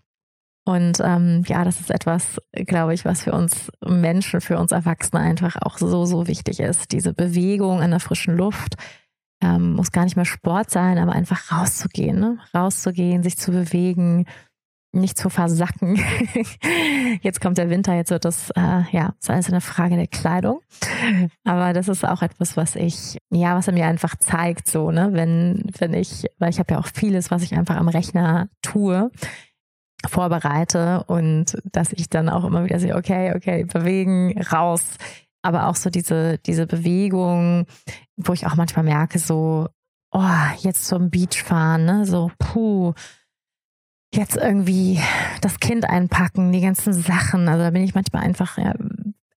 [SPEAKER 1] Und ähm, ja, das ist etwas, glaube ich, was für uns Menschen, für uns Erwachsene einfach auch so, so wichtig ist. Diese Bewegung in der frischen Luft. Ähm, muss gar nicht mehr Sport sein, aber einfach rauszugehen, ne? rauszugehen, sich zu bewegen, nicht zu versacken. jetzt kommt der Winter, jetzt wird das, äh, ja, ist alles eine Frage der Kleidung. Aber das ist auch etwas, was ich, ja, was er mir einfach zeigt, so, ne, wenn, wenn ich, weil ich habe ja auch vieles, was ich einfach am Rechner tue, vorbereite und dass ich dann auch immer wieder sehe, okay, okay, bewegen, raus. Aber auch so diese, diese Bewegung, wo ich auch manchmal merke, so, oh, jetzt zum Beach fahren, ne, so, puh, jetzt irgendwie das Kind einpacken, die ganzen Sachen. Also da bin ich manchmal einfach ja,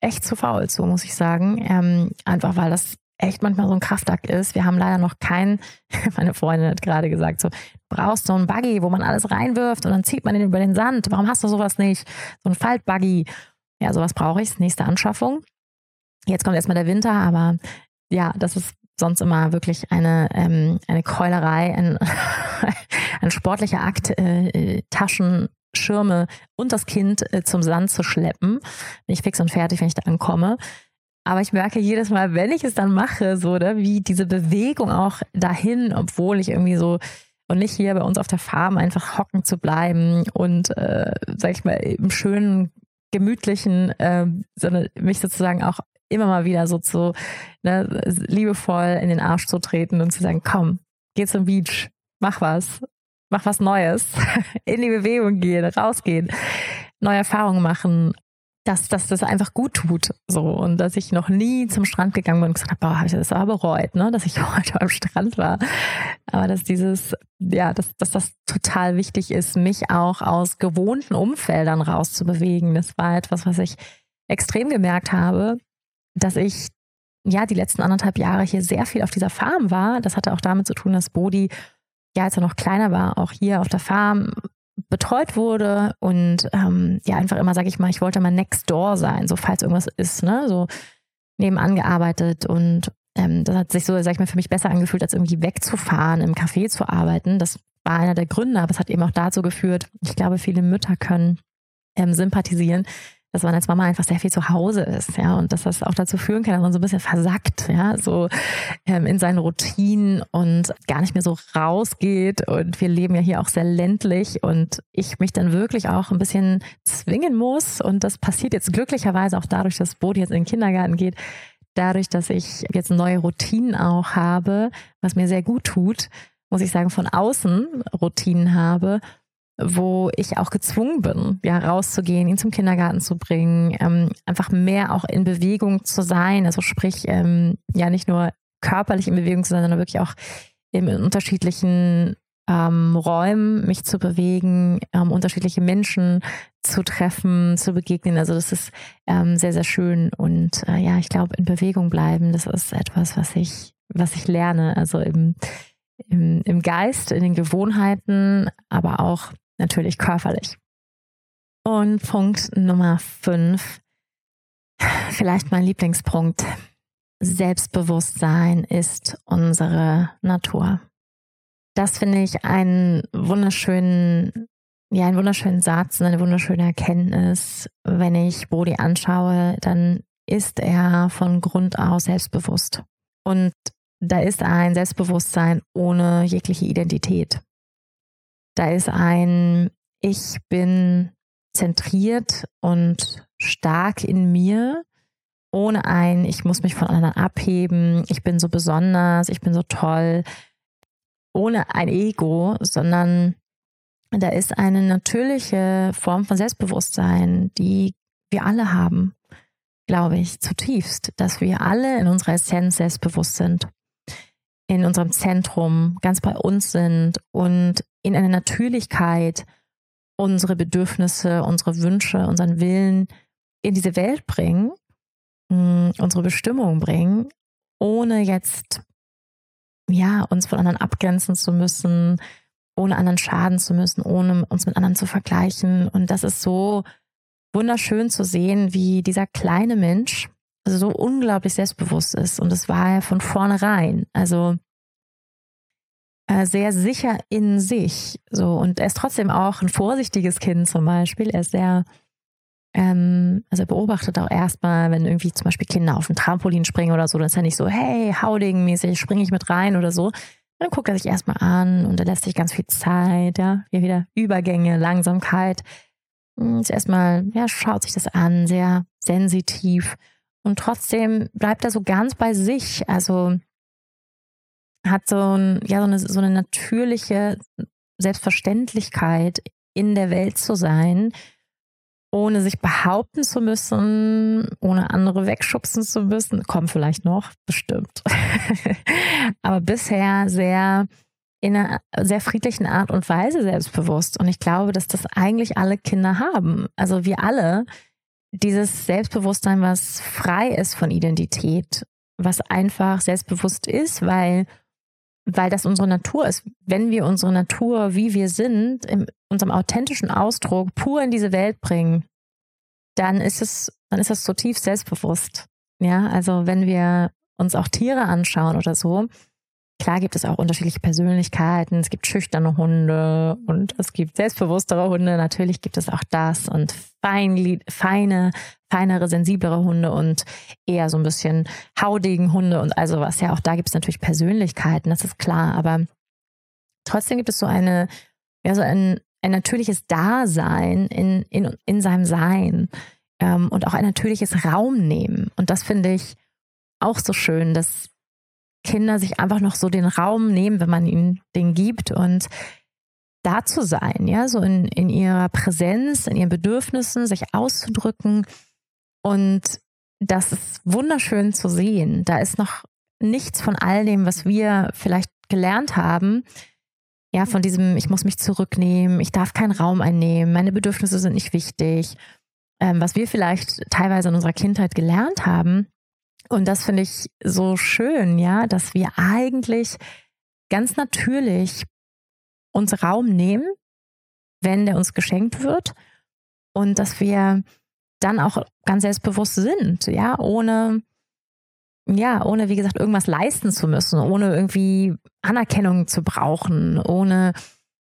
[SPEAKER 1] echt zu faul so muss ich sagen. Ähm, einfach weil das echt manchmal so ein Kraftakt ist. Wir haben leider noch keinen, meine Freundin hat gerade gesagt, so, brauchst so einen Buggy, wo man alles reinwirft und dann zieht man ihn über den Sand. Warum hast du sowas nicht? So ein Faltbuggy. Ja, sowas brauche ich. Nächste Anschaffung. Jetzt kommt erstmal der Winter, aber ja, das ist sonst immer wirklich eine, ähm, eine Keulerei, ein, ein sportlicher Akt, äh, äh, Taschen, Schirme und das Kind äh, zum Sand zu schleppen. Bin ich fix und fertig, wenn ich da ankomme. Aber ich merke jedes Mal, wenn ich es dann mache, so, ne, wie diese Bewegung auch dahin, obwohl ich irgendwie so und nicht hier bei uns auf der Farm einfach hocken zu bleiben und, äh, sag ich mal, im schönen, gemütlichen, äh, sondern mich sozusagen auch immer mal wieder so zu ne, liebevoll in den Arsch zu treten und zu sagen, komm, geh zum Beach, mach was, mach was Neues, in die Bewegung gehen, rausgehen, neue Erfahrungen machen, dass, dass das einfach gut tut. So. Und dass ich noch nie zum Strand gegangen bin und gesagt habe, boah, habe ich das aber bereut, ne, dass ich heute am Strand war. Aber dass dieses, ja, dass, dass das total wichtig ist, mich auch aus gewohnten Umfeldern rauszubewegen. Das war etwas, was ich extrem gemerkt habe, dass ich ja die letzten anderthalb Jahre hier sehr viel auf dieser Farm war. Das hatte auch damit zu tun, dass Bodhi, ja, als er noch kleiner war, auch hier auf der Farm betreut wurde und ähm, ja, einfach immer, sage ich mal, ich wollte mal next door sein, so falls irgendwas ist, ne, so nebenan gearbeitet und ähm, das hat sich so, sag ich mal, für mich besser angefühlt, als irgendwie wegzufahren, im Café zu arbeiten. Das war einer der Gründe, aber es hat eben auch dazu geführt, ich glaube, viele Mütter können ähm, sympathisieren, dass man als Mama einfach sehr viel zu Hause ist, ja, und dass das auch dazu führen kann, dass man so ein bisschen versackt, ja, so ähm, in seinen Routinen und gar nicht mehr so rausgeht. Und wir leben ja hier auch sehr ländlich und ich mich dann wirklich auch ein bisschen zwingen muss. Und das passiert jetzt glücklicherweise auch dadurch, dass Bodhi jetzt in den Kindergarten geht, dadurch, dass ich jetzt neue Routinen auch habe, was mir sehr gut tut, muss ich sagen, von außen Routinen habe wo ich auch gezwungen bin, ja, rauszugehen, ihn zum Kindergarten zu bringen, ähm, einfach mehr auch in Bewegung zu sein. Also sprich, ähm, ja, nicht nur körperlich in Bewegung zu sein, sondern wirklich auch in unterschiedlichen ähm, Räumen mich zu bewegen, ähm, unterschiedliche Menschen zu treffen, zu begegnen. Also das ist ähm, sehr, sehr schön. Und äh, ja, ich glaube, in Bewegung bleiben, das ist etwas, was ich, was ich lerne. Also im, im, im Geist, in den Gewohnheiten, aber auch natürlich körperlich. Und Punkt Nummer fünf, vielleicht mein Lieblingspunkt. Selbstbewusstsein ist unsere Natur. Das finde ich einen wunderschönen, ja, einen wunderschönen Satz und eine wunderschöne Erkenntnis. Wenn ich Bodhi anschaue, dann ist er von Grund aus selbstbewusst. Und da ist ein Selbstbewusstsein ohne jegliche Identität. Da ist ein, ich bin zentriert und stark in mir, ohne ein, ich muss mich von anderen abheben, ich bin so besonders, ich bin so toll, ohne ein Ego, sondern da ist eine natürliche Form von Selbstbewusstsein, die wir alle haben, glaube ich, zutiefst, dass wir alle in unserer Essenz selbstbewusst sind, in unserem Zentrum ganz bei uns sind und in eine Natürlichkeit unsere Bedürfnisse, unsere Wünsche, unseren Willen in diese Welt bringen, mm, unsere Bestimmung bringen, ohne jetzt ja uns von anderen abgrenzen zu müssen, ohne anderen schaden zu müssen, ohne uns mit anderen zu vergleichen. Und das ist so wunderschön zu sehen, wie dieser kleine Mensch so unglaublich selbstbewusst ist. Und das war er von vornherein. Also äh, sehr sicher in sich. So, und er ist trotzdem auch ein vorsichtiges Kind zum Beispiel. Er ist sehr, ähm, also er beobachtet auch erstmal, wenn irgendwie zum Beispiel Kinder auf ein Trampolin springen oder so, dann ist er nicht so, hey, Howding-mäßig, springe ich mit rein oder so. dann guckt er sich erstmal an und er lässt sich ganz viel Zeit, ja, hier wieder Übergänge, Langsamkeit. Ist erstmal, ja, schaut sich das an, sehr sensitiv. Und trotzdem bleibt er so ganz bei sich. Also hat so, ein, ja, so, eine, so eine natürliche Selbstverständlichkeit in der Welt zu sein, ohne sich behaupten zu müssen, ohne andere wegschubsen zu müssen. Kommt vielleicht noch, bestimmt. Aber bisher sehr in einer sehr friedlichen Art und Weise selbstbewusst. Und ich glaube, dass das eigentlich alle Kinder haben. Also wir alle, dieses Selbstbewusstsein, was frei ist von Identität, was einfach selbstbewusst ist, weil weil das unsere Natur ist. Wenn wir unsere Natur, wie wir sind, in unserem authentischen Ausdruck pur in diese Welt bringen, dann ist es, dann ist das zutiefst selbstbewusst. Ja, also wenn wir uns auch Tiere anschauen oder so, Klar gibt es auch unterschiedliche Persönlichkeiten. Es gibt schüchterne Hunde und es gibt selbstbewusstere Hunde. Natürlich gibt es auch das und fein, feine, feinere, sensiblere Hunde und eher so ein bisschen haudigen Hunde und also was. Ja, auch da gibt es natürlich Persönlichkeiten, das ist klar. Aber trotzdem gibt es so eine, ja, so ein, ein natürliches Dasein in, in, in seinem Sein ähm, und auch ein natürliches Raum nehmen. Und das finde ich auch so schön, dass Kinder sich einfach noch so den Raum nehmen, wenn man ihnen den gibt und da zu sein, ja, so in, in ihrer Präsenz, in ihren Bedürfnissen, sich auszudrücken. Und das ist wunderschön zu sehen. Da ist noch nichts von all dem, was wir vielleicht gelernt haben. Ja, von diesem, ich muss mich zurücknehmen, ich darf keinen Raum einnehmen, meine Bedürfnisse sind nicht wichtig. Ähm, was wir vielleicht teilweise in unserer Kindheit gelernt haben, und das finde ich so schön, ja, dass wir eigentlich ganz natürlich uns Raum nehmen, wenn der uns geschenkt wird und dass wir dann auch ganz selbstbewusst sind, ja, ohne ja, ohne wie gesagt irgendwas leisten zu müssen, ohne irgendwie Anerkennung zu brauchen, ohne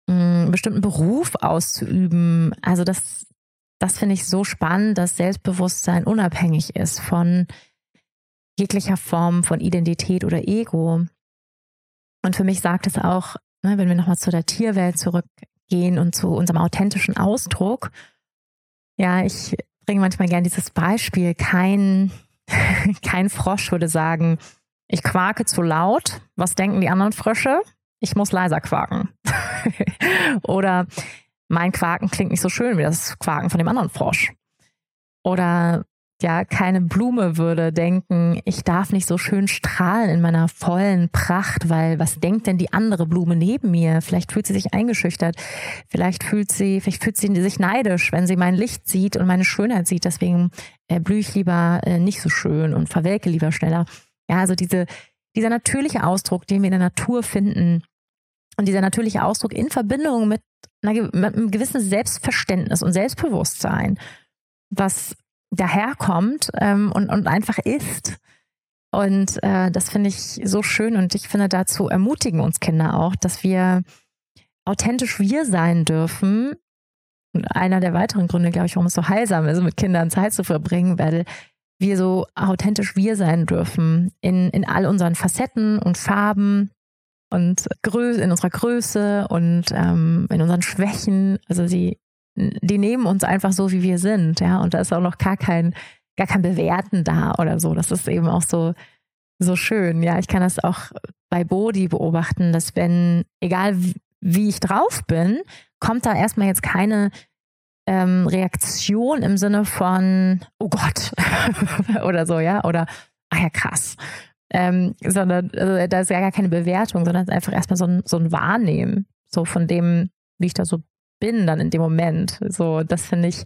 [SPEAKER 1] einen mm, bestimmten Beruf auszuüben. Also das das finde ich so spannend, dass Selbstbewusstsein unabhängig ist von jeglicher Form von Identität oder Ego. Und für mich sagt es auch, ne, wenn wir nochmal zu der Tierwelt zurückgehen und zu unserem authentischen Ausdruck, ja, ich bringe manchmal gerne dieses Beispiel, kein, kein Frosch würde sagen, ich quake zu laut, was denken die anderen Frösche? Ich muss leiser quaken. Oder mein Quaken klingt nicht so schön wie das Quaken von dem anderen Frosch. Oder ja, keine Blume würde denken, ich darf nicht so schön strahlen in meiner vollen Pracht, weil was denkt denn die andere Blume neben mir? Vielleicht fühlt sie sich eingeschüchtert. Vielleicht fühlt sie, vielleicht fühlt sie sich neidisch, wenn sie mein Licht sieht und meine Schönheit sieht. Deswegen äh, blühe ich lieber äh, nicht so schön und verwelke lieber schneller. Ja, also diese, dieser natürliche Ausdruck, den wir in der Natur finden und dieser natürliche Ausdruck in Verbindung mit, einer, mit einem gewissen Selbstverständnis und Selbstbewusstsein, was daherkommt ähm, und, und einfach ist. Und äh, das finde ich so schön und ich finde, dazu ermutigen uns Kinder auch, dass wir authentisch wir sein dürfen. Und einer der weiteren Gründe, glaube ich, warum es so heilsam ist, mit Kindern Zeit zu verbringen, weil wir so authentisch wir sein dürfen in, in all unseren Facetten und Farben und Grö in unserer Größe und ähm, in unseren Schwächen. Also sie die nehmen uns einfach so, wie wir sind, ja. Und da ist auch noch gar kein, gar kein Bewerten da oder so. Das ist eben auch so, so schön. Ja, ich kann das auch bei Bodhi beobachten, dass wenn, egal wie ich drauf bin, kommt da erstmal jetzt keine ähm, Reaktion im Sinne von, oh Gott, oder so, ja, oder, ach ja, krass. Ähm, sondern also, da ist ja gar keine Bewertung, sondern einfach erstmal so ein, so ein Wahrnehmen, so von dem, wie ich da so bin dann in dem Moment. So, das finde ich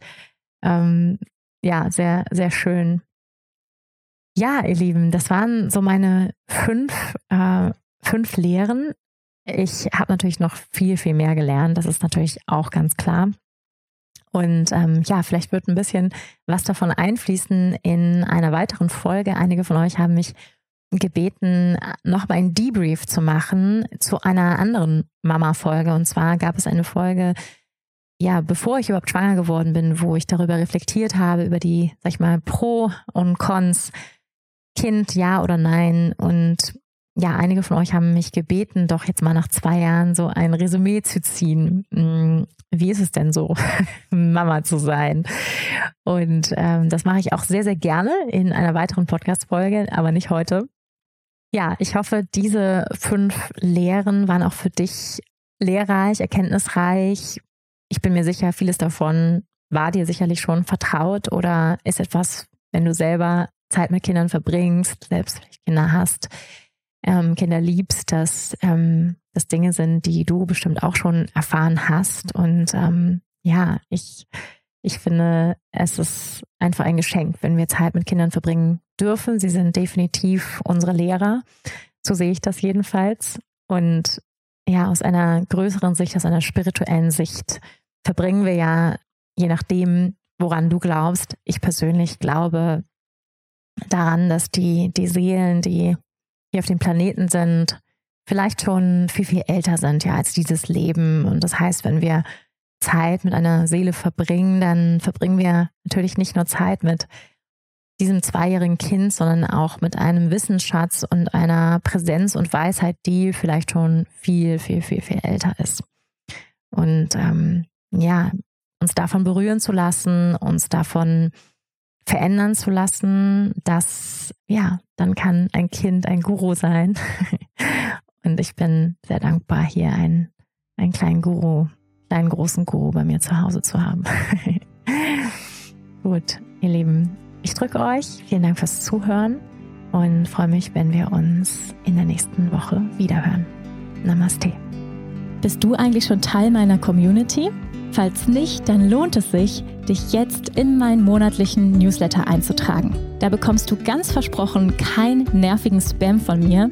[SPEAKER 1] ähm, ja sehr, sehr schön. Ja, ihr Lieben, das waren so meine fünf, äh, fünf Lehren. Ich habe natürlich noch viel, viel mehr gelernt. Das ist natürlich auch ganz klar. Und ähm, ja, vielleicht wird ein bisschen was davon einfließen in einer weiteren Folge. Einige von euch haben mich gebeten, noch mal ein Debrief zu machen zu einer anderen Mama-Folge. Und zwar gab es eine Folge, ja, bevor ich überhaupt schwanger geworden bin, wo ich darüber reflektiert habe, über die, sag ich mal, Pro und Cons, Kind, ja oder nein. Und ja, einige von euch haben mich gebeten, doch jetzt mal nach zwei Jahren so ein Resümee zu ziehen. Hm, wie ist es denn so, Mama zu sein? Und ähm, das mache ich auch sehr, sehr gerne in einer weiteren Podcast-Folge, aber nicht heute. Ja, ich hoffe, diese fünf Lehren waren auch für dich lehrreich, erkenntnisreich. Ich bin mir sicher, vieles davon war dir sicherlich schon vertraut oder ist etwas, wenn du selber Zeit mit Kindern verbringst, selbst vielleicht Kinder hast, ähm, Kinder liebst, dass ähm, das Dinge sind, die du bestimmt auch schon erfahren hast. Und ähm, ja, ich, ich finde, es ist einfach ein Geschenk, wenn wir Zeit mit Kindern verbringen dürfen. Sie sind definitiv unsere Lehrer. So sehe ich das jedenfalls. Und ja, aus einer größeren Sicht, aus einer spirituellen Sicht verbringen wir ja, je nachdem, woran du glaubst. Ich persönlich glaube daran, dass die, die Seelen, die hier auf dem Planeten sind, vielleicht schon viel, viel älter sind ja als dieses Leben. Und das heißt, wenn wir Zeit mit einer Seele verbringen, dann verbringen wir natürlich nicht nur Zeit mit diesem zweijährigen Kind, sondern auch mit einem Wissensschatz und einer Präsenz und Weisheit, die vielleicht schon viel, viel, viel, viel älter ist. Und ähm, ja, uns davon berühren zu lassen, uns davon verändern zu lassen, dass ja, dann kann ein Kind ein Guru sein. Und ich bin sehr dankbar, hier einen, einen kleinen Guru, kleinen großen Guru bei mir zu Hause zu haben. Gut, ihr Lieben, ich drücke euch. Vielen Dank fürs Zuhören und freue mich, wenn wir uns in der nächsten Woche wiederhören. Namaste.
[SPEAKER 2] Bist du eigentlich schon Teil meiner Community? Falls nicht, dann lohnt es sich, dich jetzt in meinen monatlichen Newsletter einzutragen. Da bekommst du ganz versprochen keinen nervigen Spam von mir,